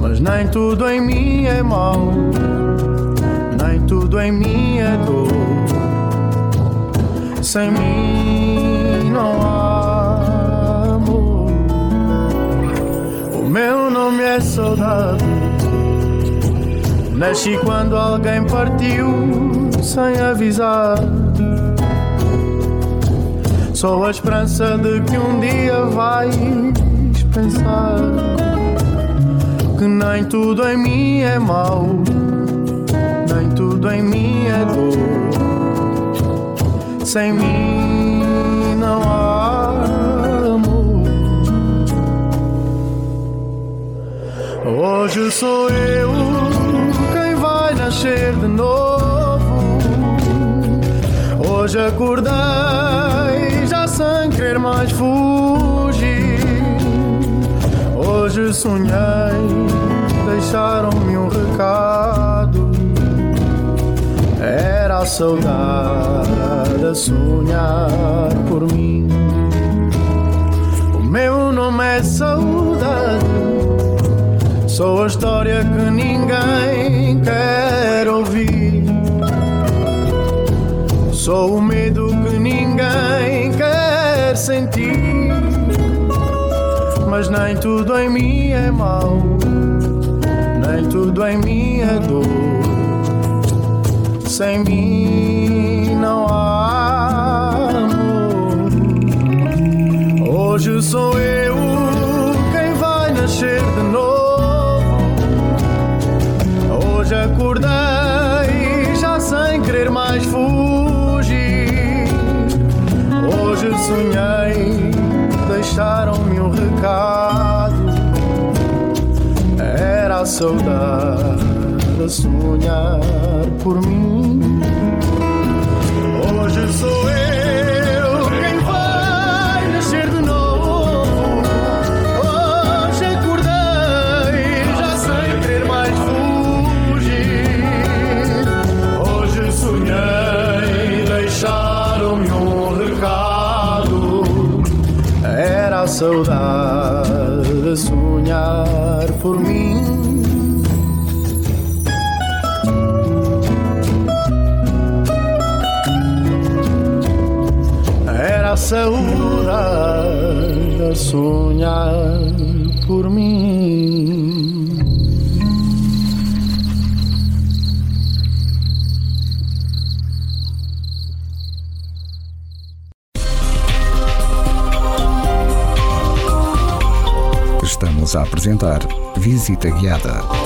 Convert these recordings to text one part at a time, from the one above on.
Mas nem tudo em mim é mau, nem tudo em mim é dor. Sem mim não há amor. O meu nome é saudade. Nasci quando alguém partiu sem avisar. Sou a esperança de que um dia vais pensar que nem tudo em mim é mau, nem tudo em mim é dor. Sem mim não há amor. Hoje sou eu quem vai nascer de novo. Hoje acordei sem querer mais fugir. Hoje sonhei, deixaram-me um recado. Era a saudade a sonhar por mim. O meu nome é saudade. Sou a história que ninguém quer ouvir. Sou o medo que ninguém quer sentir. Nem tudo em mim é mau, nem tudo em mim é dor. Sem mim não há amor. Hoje sou eu saudade a sonhar por mim. Hoje sou eu quem vai nascer de novo. Hoje acordei, já sem querer mais fugir. Hoje sonhei, deixaram-me um saudade a sonhar por mim. Era a saudade a sonhar por mim. Estamos a apresentar Visita Guiada.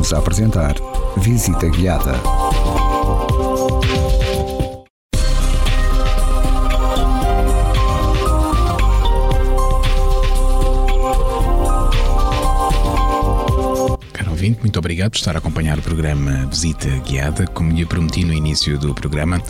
Voltamos a apresentar Visita Guiada. Caro ouvinte, muito obrigado por estar a acompanhar o programa Visita Guiada. Como lhe prometi no início do programa,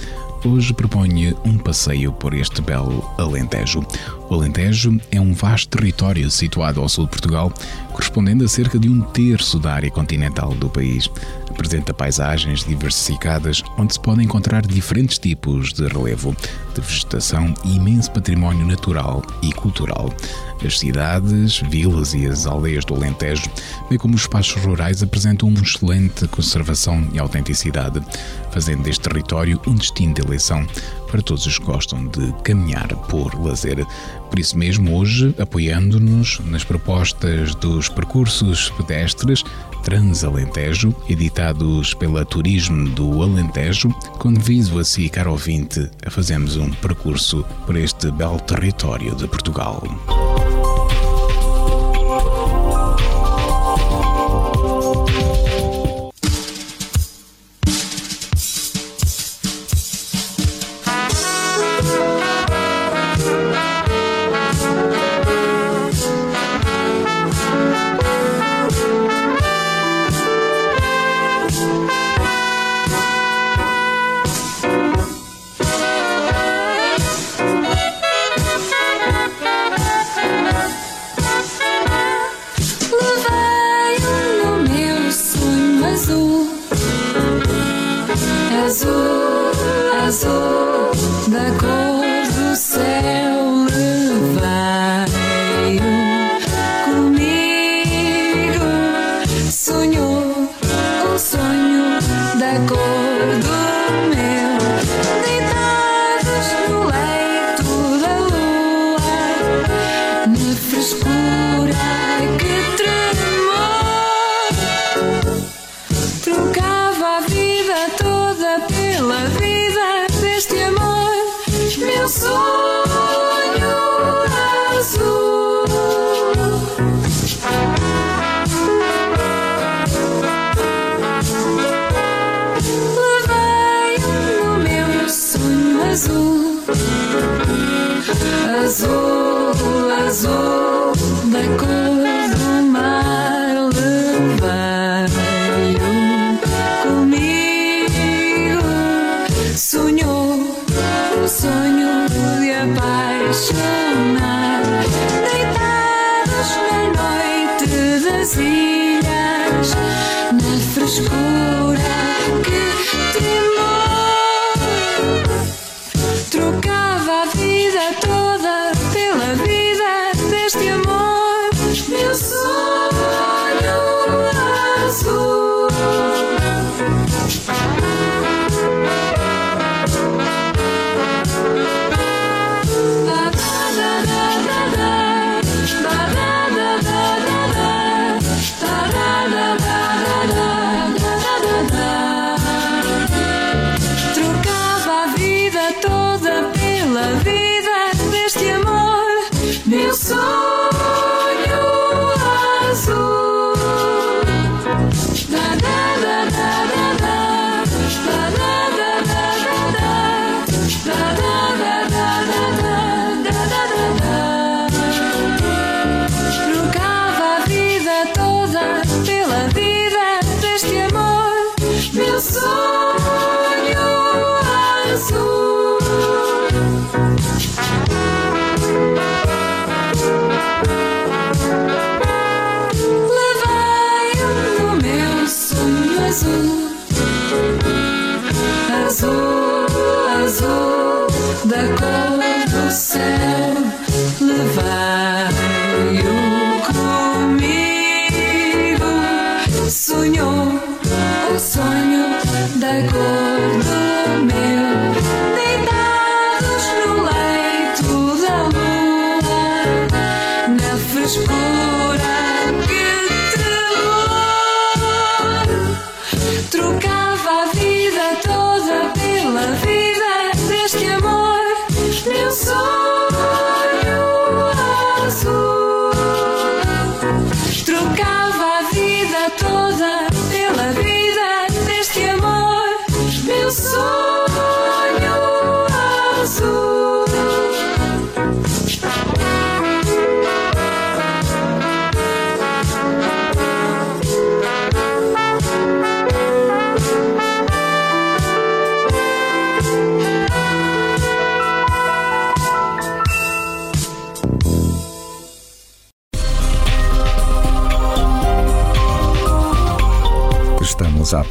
hoje proponho um passeio por este belo Alentejo. O Alentejo é um vasto território situado ao sul de Portugal, correspondendo a cerca de um terço da área continental do país. Apresenta paisagens diversificadas onde se podem encontrar diferentes tipos de relevo, de vegetação e imenso património natural e cultural. As cidades, vilas e as aldeias do Alentejo, bem como os espaços rurais, apresentam uma excelente conservação e autenticidade, fazendo deste território um destino de eleição para todos os que gostam de caminhar por lazer. Por isso mesmo, hoje, apoiando-nos nas propostas dos percursos pedestres Transalentejo, editados pela Turismo do Alentejo, convido a si, caro ouvinte, a fazermos um percurso por este belo território de Portugal.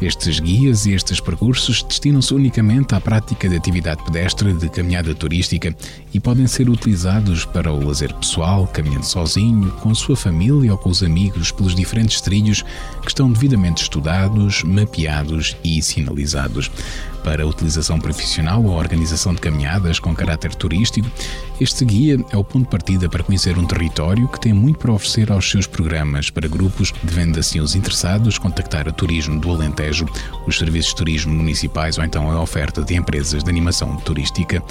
Estes guias e estes percursos destinam-se unicamente à prática de atividade pedestre de caminhada turística e podem ser utilizados para o lazer pessoal, caminhando sozinho, com a sua família ou com os amigos pelos diferentes trilhos que estão devidamente estudados, mapeados e sinalizados. Para a utilização profissional ou organização de caminhadas com caráter turístico, este guia é o ponto de partida para conhecer um território que tem muito para oferecer aos seus programas. Para grupos, devendo assim os interessados contactar a Turismo do Alentejo, os serviços de turismo municipais ou então a oferta de empresas de animação turística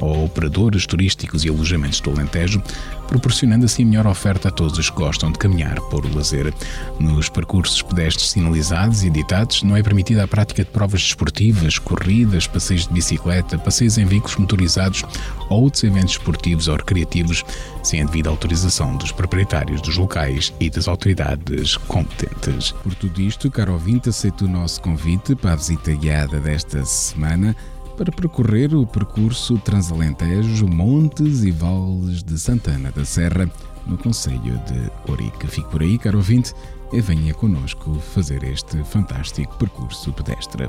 ou operadores turísticos e alojamentos do Alentejo, proporcionando assim melhor oferta a todos os que gostam de caminhar por lazer. Nos percursos pedestres sinalizados e editados, não é permitida a prática de provas desportivas, corridas, passeios de bicicleta, passeios em veículos motorizados ou outros eventos esportivos ou recreativos, sem a devida autorização dos proprietários dos locais e das autoridades competentes. Por tudo isto, caro ouvinte, aceito o nosso convite para a visita guiada desta semana para percorrer o percurso Transalentejo, Montes e Vales de Santana da Serra, no Conselho de Orica. Fique por aí, caro ouvinte, e venha connosco fazer este fantástico percurso pedestre.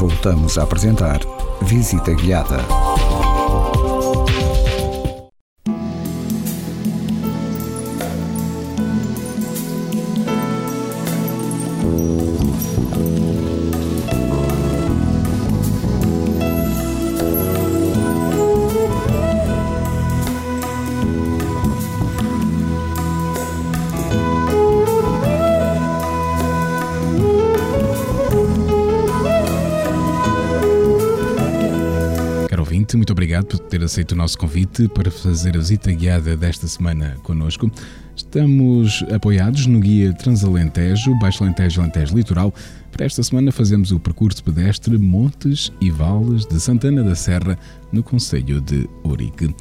voltamos a apresentar Visita Guiada. Aceito o nosso convite para fazer a visita guiada desta semana connosco. Estamos apoiados no guia Transalentejo, Baixo Alentejo Alentejo Litoral. Para esta semana fazemos o percurso pedestre Montes e Vales de Santana da Serra, no Conselho de Ourique.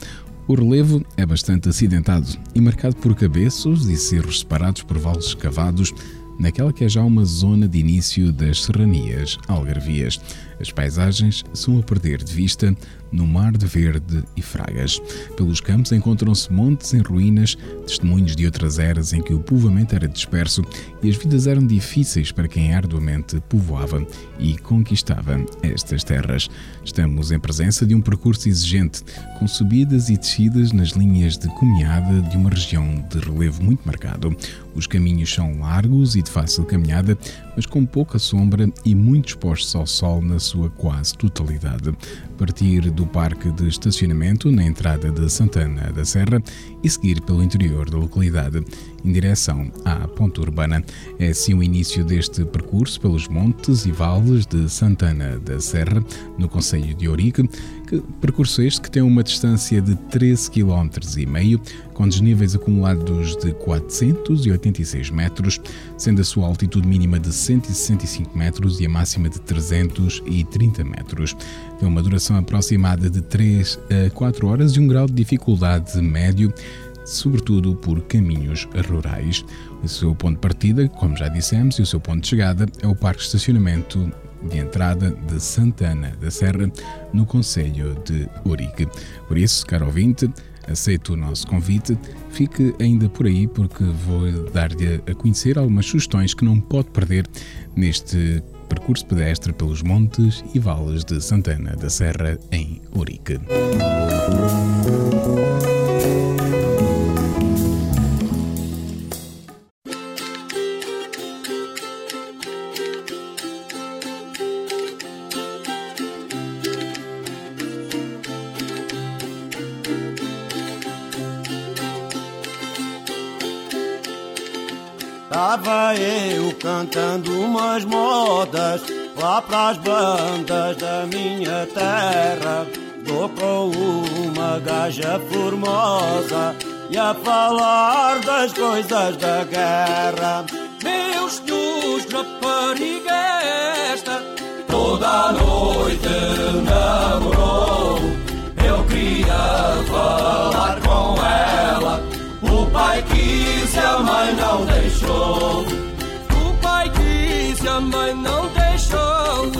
O relevo é bastante acidentado e marcado por cabeços e cerros separados por vales escavados naquela que é já uma zona de início das serranias algarvias. As paisagens são a perder de vista no mar de verde e fragas. Pelos campos encontram-se montes em ruínas, testemunhos de outras eras em que o povoamento era disperso e as vidas eram difíceis para quem arduamente povoava e conquistava estas terras. Estamos em presença de um percurso exigente, com subidas e descidas nas linhas de caminhada de uma região de relevo muito marcado. Os caminhos são largos e de fácil caminhada, mas com pouca sombra e muito expostos ao sol na sua quase totalidade. Partir do parque de estacionamento na entrada de Santana da Serra e seguir pelo interior da localidade em direção à ponta urbana. É assim o início deste percurso pelos montes e vales de Santana da Serra, no Conselho de Ourique, que, percurso este que tem uma distância de 13 km e meio, com desníveis acumulados de 486 metros, sendo a sua altitude mínima de 165 metros e a máxima de 330 metros. Tem uma duração aproximada de 3 a 4 horas e um grau de dificuldade médio, sobretudo por caminhos rurais. O seu ponto de partida, como já dissemos, e o seu ponto de chegada é o Parque de Estacionamento de entrada de Santana da Serra, no Conselho de Urique. Por isso, caro ouvinte, aceito o nosso convite, fique ainda por aí porque vou dar-lhe a conhecer algumas sugestões que não pode perder neste percurso pedestre pelos montes e vales de Santana da Serra, em Urique. Cantando umas modas lá pras bandas da minha terra. Dou com uma gaja formosa e a falar das coisas da guerra. Meus senhores, rapariga esta, toda a noite namorou. Eu queria falar quis e a mãe não deixou.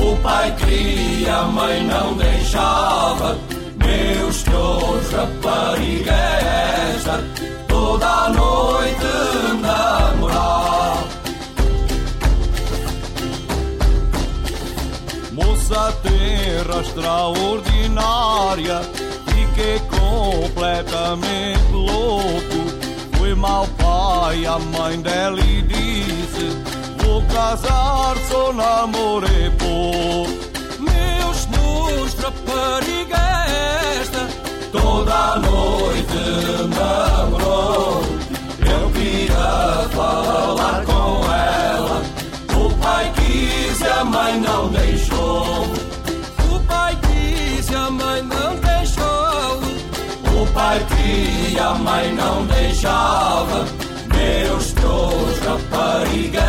O pai queria, a mãe não deixava. Meus senhores, rapariga é esta, toda a noite namorar. Moça terra extraordinária fiquei completamente louco. Fui mal pai, a mãe dela e disse: Casar, só namorei pouco. Meus nus, rapariga esta, toda a noite namorou. Eu queria falar com ela. O pai quis e a mãe não deixou. O pai quis e a mãe não deixou pai que a mãe não deixava. Meus teus rapariga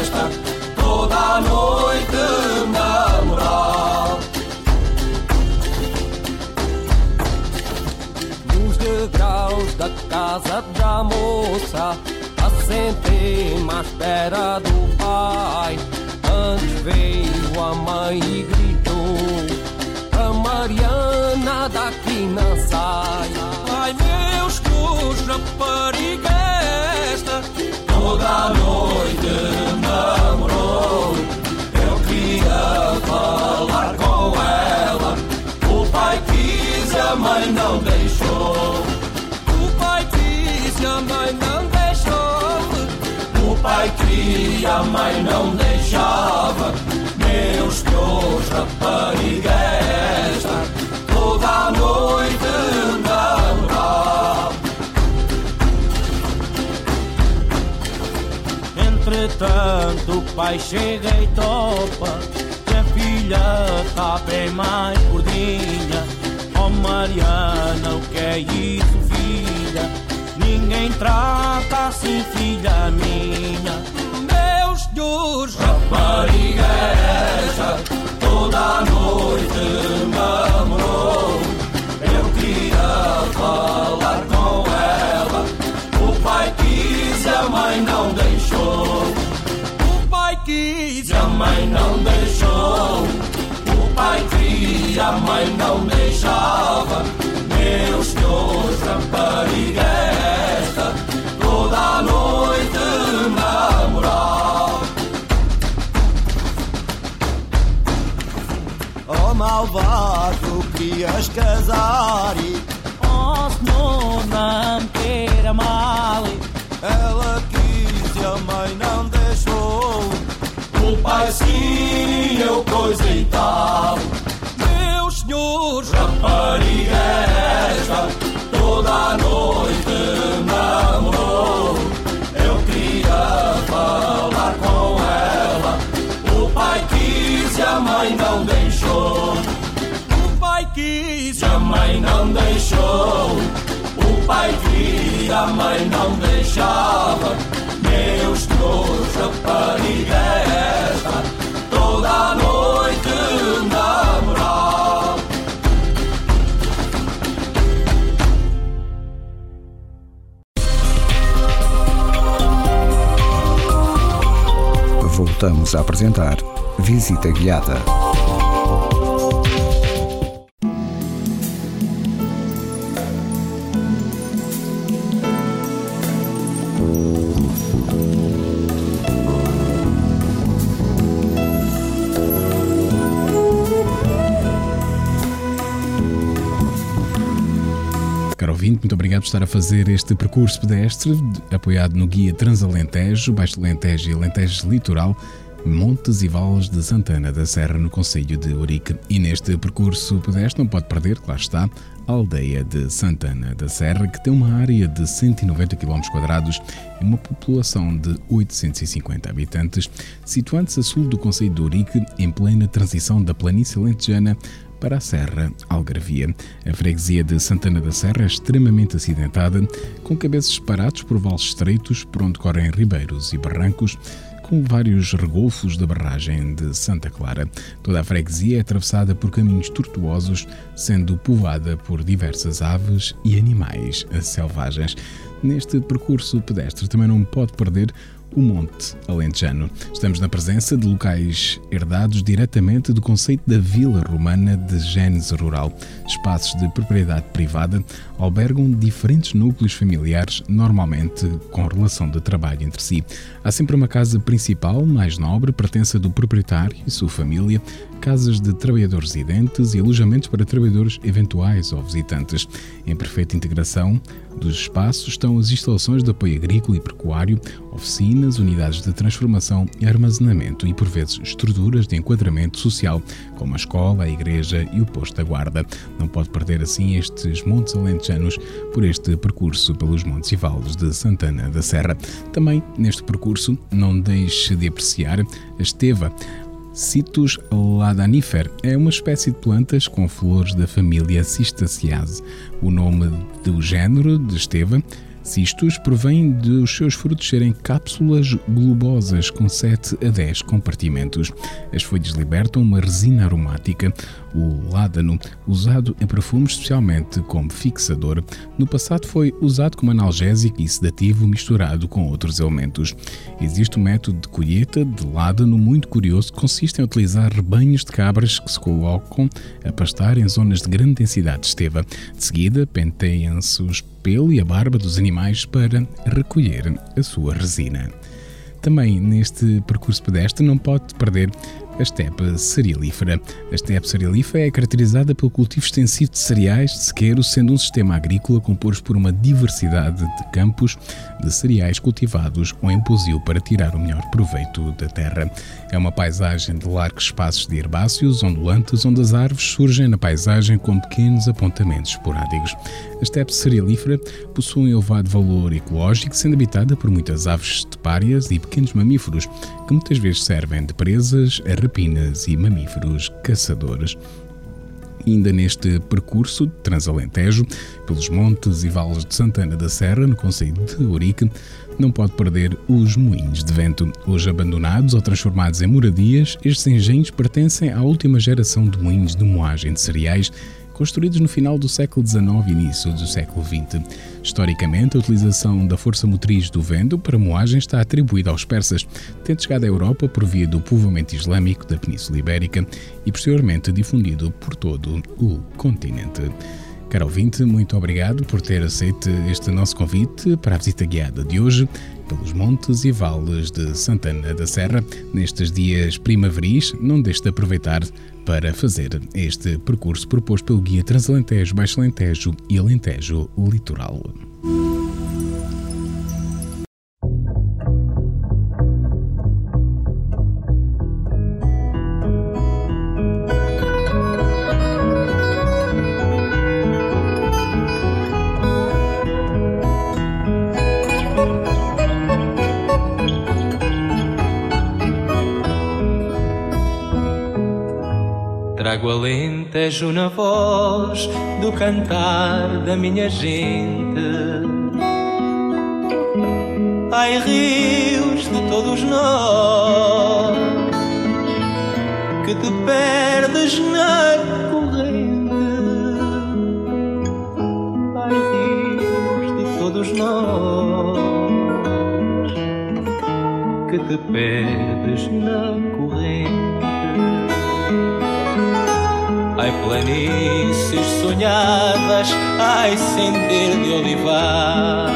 esta, toda a noite namorar. Nos degraus da casa da moça, assentei-me à espera do pai. Antes veio a mãe e gritou Mariana daqui não sai. Ai, rapariga esta? Toda a noite namorou, eu queria falar com ela. O pai quis, a mãe não deixou. O pai quis, a mãe não deixou. O pai queria, a mãe não deixava. Meus teus rapariga Entretanto, o pai chega e topa que a filha tá bem mais gordinha. Oh Mariana, o que é isso, filha? Ninguém trata assim, filha minha. Meus senhores, Rapariga esta toda a noite namorou. Eu queria falar com ela. O pai quis e a mãe não deixou. Pai quis. A mãe não deixou. O pai queria, a mãe não deixava. Meus senhores, rapariga esta toda a noite namorar. Oh malvado, querias casar e Oh senhor, não queira mal Ela quis e a mãe não deixou O pai sim, eu coisa tal. Meus senhores, Rapariga esta toda a noite namorou. Eu queria falar com ela. O pai quis e a mãe não deixou. o pai quis. E a mãe não deixou. O pai queria, a mãe não deixava. Meus teus rapariga Voltamos a apresentar Visita Guiada. Estar a fazer este percurso pedestre, de- apoiado no guia Transalentejo, Baixo Alentejo e Alentejo Litoral, Montes e Vales de Santana da Serra, no Conselho de Ourique. E neste percurso pedestre não pode perder, claro está, a aldeia de Santana da Serra, que tem uma área de 190 km e uma população de 850 habitantes, situando-se a sul do Conselho de Ourique, em plena transição da planície alentejana para a Serra Algarvia. A freguesia de Santana da Serra é extremamente acidentada, com cabeças separados por vales estreitos, por onde correm ribeiros e barrancos, com vários regolfos da barragem de Santa Clara. Toda a freguesia é atravessada por caminhos tortuosos, sendo povoada por diversas aves e animais selvagens. Neste percurso pedestre também não pode perder o Monte Alentejano. Estamos na presença de locais herdados diretamente do conceito da Vila Romana de Gênese Rural. Espaços de propriedade privada albergam diferentes núcleos familiares, normalmente com relação de trabalho entre si. Há sempre uma casa principal, mais nobre, pertença do proprietário e sua família, casas de trabalhadores residentes e alojamentos para trabalhadores eventuais ou visitantes. Em perfeita integração dos espaços estão as instalações de apoio agrícola e pecuário, oficinas, unidades de transformação e armazenamento e, por vezes, estruturas de enquadramento social, como a escola, a igreja e o posto da guarda. Não pode perder assim estes montes alentejanos por este percurso pelos montes e vales de Santana da Serra. Também neste percurso não deixe de apreciar a esteva, Citus ladanifer é uma espécie de plantas com flores da família Cistaceae. O nome do género de esteva, Cistus, provém dos seus frutos serem cápsulas globosas com 7 a 10 compartimentos. As folhas libertam uma resina aromática, o ládano, usado em perfumes especialmente como fixador. No passado foi usado como analgésico e sedativo misturado com outros elementos. Existe um método de colheita de ládano muito curioso que consiste em utilizar rebanhos de cabras que se colocam a pastar em zonas de grande densidade de esteva. De seguida, penteiam-se os pelo e a barba dos animais para recolher a sua resina. Também neste percurso pedestre não pode perder a estepe cerealífera. A estepe cerealífera é caracterizada pelo cultivo extensivo de cereais de sequeiro, sendo um sistema agrícola composto por uma diversidade de campos de cereais cultivados ou em posio para tirar o melhor proveito da terra. É uma paisagem de largos espaços de herbáceos ondulantes, onde as árvores surgem na paisagem com pequenos apontamentos esporádicos. A estepe cerealífera possui um elevado valor ecológico, sendo habitada por muitas aves estepárias e pequenos mamíferos, que muitas vezes servem de presas a rapinas e mamíferos caçadores ainda neste percurso Transalentejo, pelos montes e vales de Santana da Serra, no Conselho de Ourique, não pode perder os moinhos de vento. Hoje abandonados ou transformados em moradias, estes engenhos pertencem à última geração de moinhos de moagem de cereais construídos no final do século XIX e início do século XX. Historicamente, a utilização da força motriz do vento para moagem está atribuída aos persas, tendo chegado à Europa por via do povoamento islâmico da Península Ibérica e posteriormente difundido por todo o continente. Caro ouvinte, muito obrigado por ter aceito este nosso convite para a visita guiada de hoje pelos montes e vales de Santana da Serra. Nestes dias primaveris, não deixe de aproveitar para fazer este percurso proposto pelo Guia Transalentejo, Baixo Alentejo e Alentejo Litoral. Trago alentejo na voz do cantar da minha gente. Ai, rios de todos nós que te perdes na corrente. Ai, rios de todos nós que te perdes na corrente. Ai, planícies sonhadas, ai, sentir de olivar.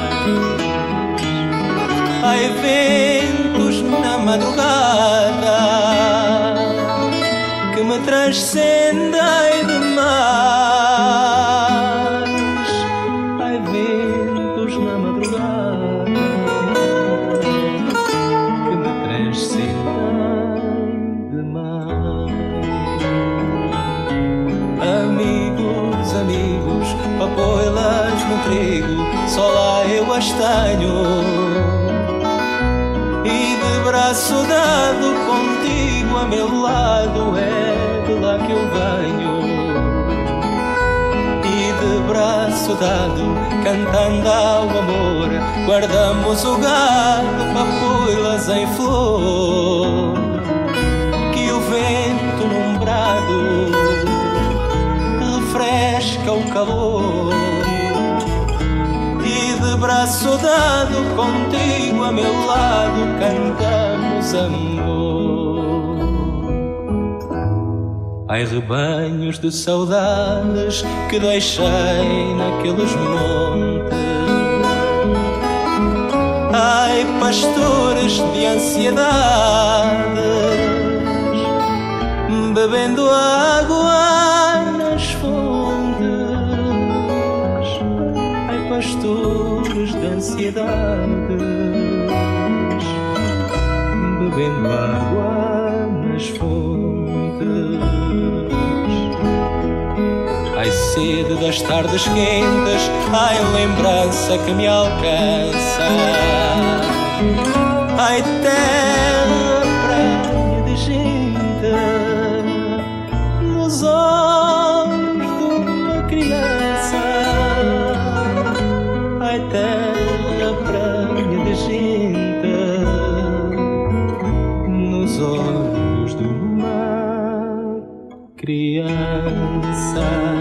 Ai, ventos na madrugada que me transcendem demais. De braço dado contigo a meu lado, é de lá que eu venho. E de braço dado, cantando ao amor, guardamos o gado, papoilas em flor. Que o vento num brado refresca o calor e de braço dado contigo a meu lado cantamos amor. Ai rebanhos de saudades que deixei naqueles montes. Ai pastores de ansiedades bebendo água nas fontes. Ai, pastores de ansiedades, bebendo água nas fontes. Ai, sede das tardes quentes, ai, lembrança que me alcança. Ai, terra Amigos,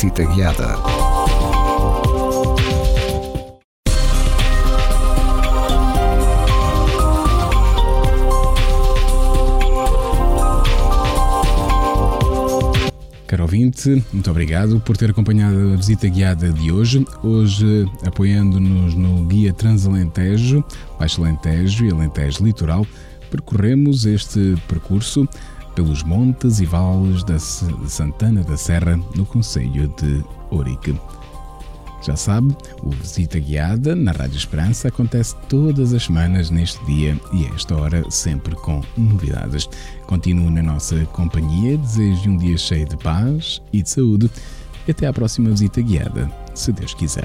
Visita Guiada. ouvinte, muito obrigado por ter acompanhado a visita guiada de hoje. Hoje, apoiando-nos no Guia Transalentejo, Baixo Alentejo e Alentejo Litoral, percorremos este percurso pelos montes e vales da Santana da Serra, no Conselho de Ourique. Já sabe, o Visita Guiada na Rádio Esperança acontece todas as semanas neste dia e esta hora, sempre com novidades. Continue na nossa companhia, desejo um dia cheio de paz e de saúde até à próxima visita guiada, se Deus quiser.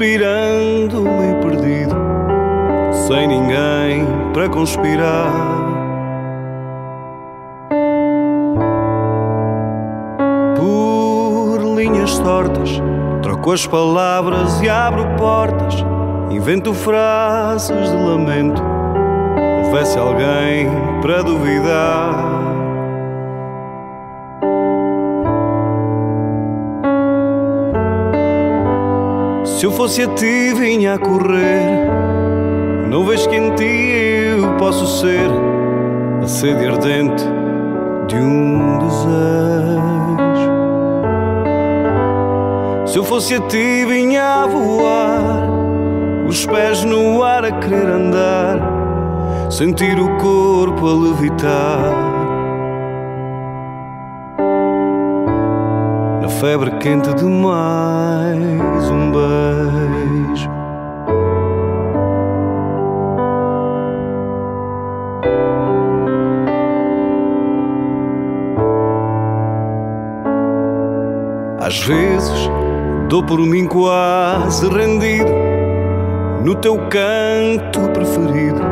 Suspirando meio perdido, sem ninguém para conspirar. Por linhas tortas, troco as palavras e abro portas, invento frases de lamento. Houvesse alguém para duvidar. Se eu fosse a ti, vinha a correr. Não vês que em ti eu posso ser a sede ardente de um desejo. Se eu fosse a ti, vinha a voar, os pés no ar a querer andar, sentir o corpo a levitar. Febre quente de mais um beijo. Às vezes dou por mim quase rendido no teu canto preferido.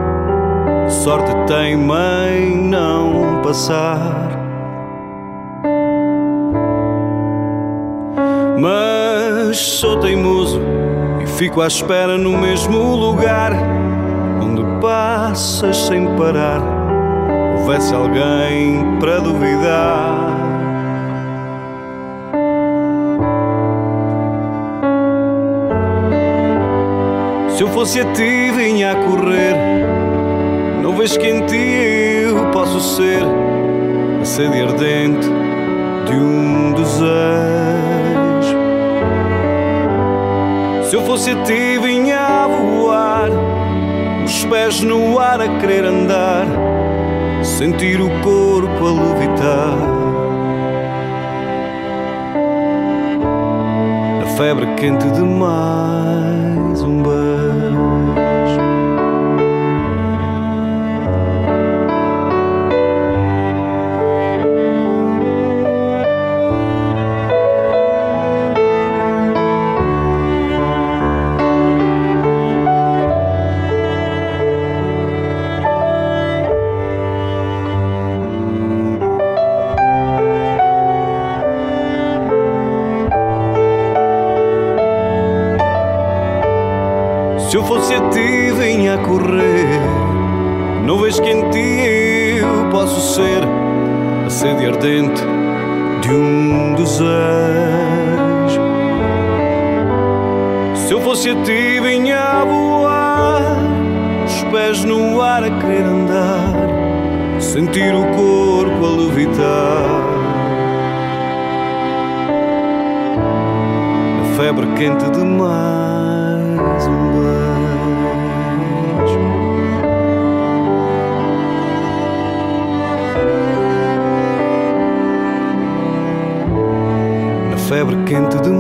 Sorte tem mãe não passar. Sou teimoso e fico à espera no mesmo lugar onde passas sem parar. Houvesse alguém para duvidar. Se eu fosse a ti, vinha a correr. Não vês que em ti eu posso ser a sede ardente de um desejo. A ti, vinha a voar, os pés no ar a querer andar, sentir o corpo a levitar. Na febre quente de correr. Não que em ti eu posso ser a sede ardente de um desejo. Se eu fosse a ti, vinha a voar, os pés no ar a querer andar, sentir o corpo a levitar. Febre quente de mais um beijo. Febre quente de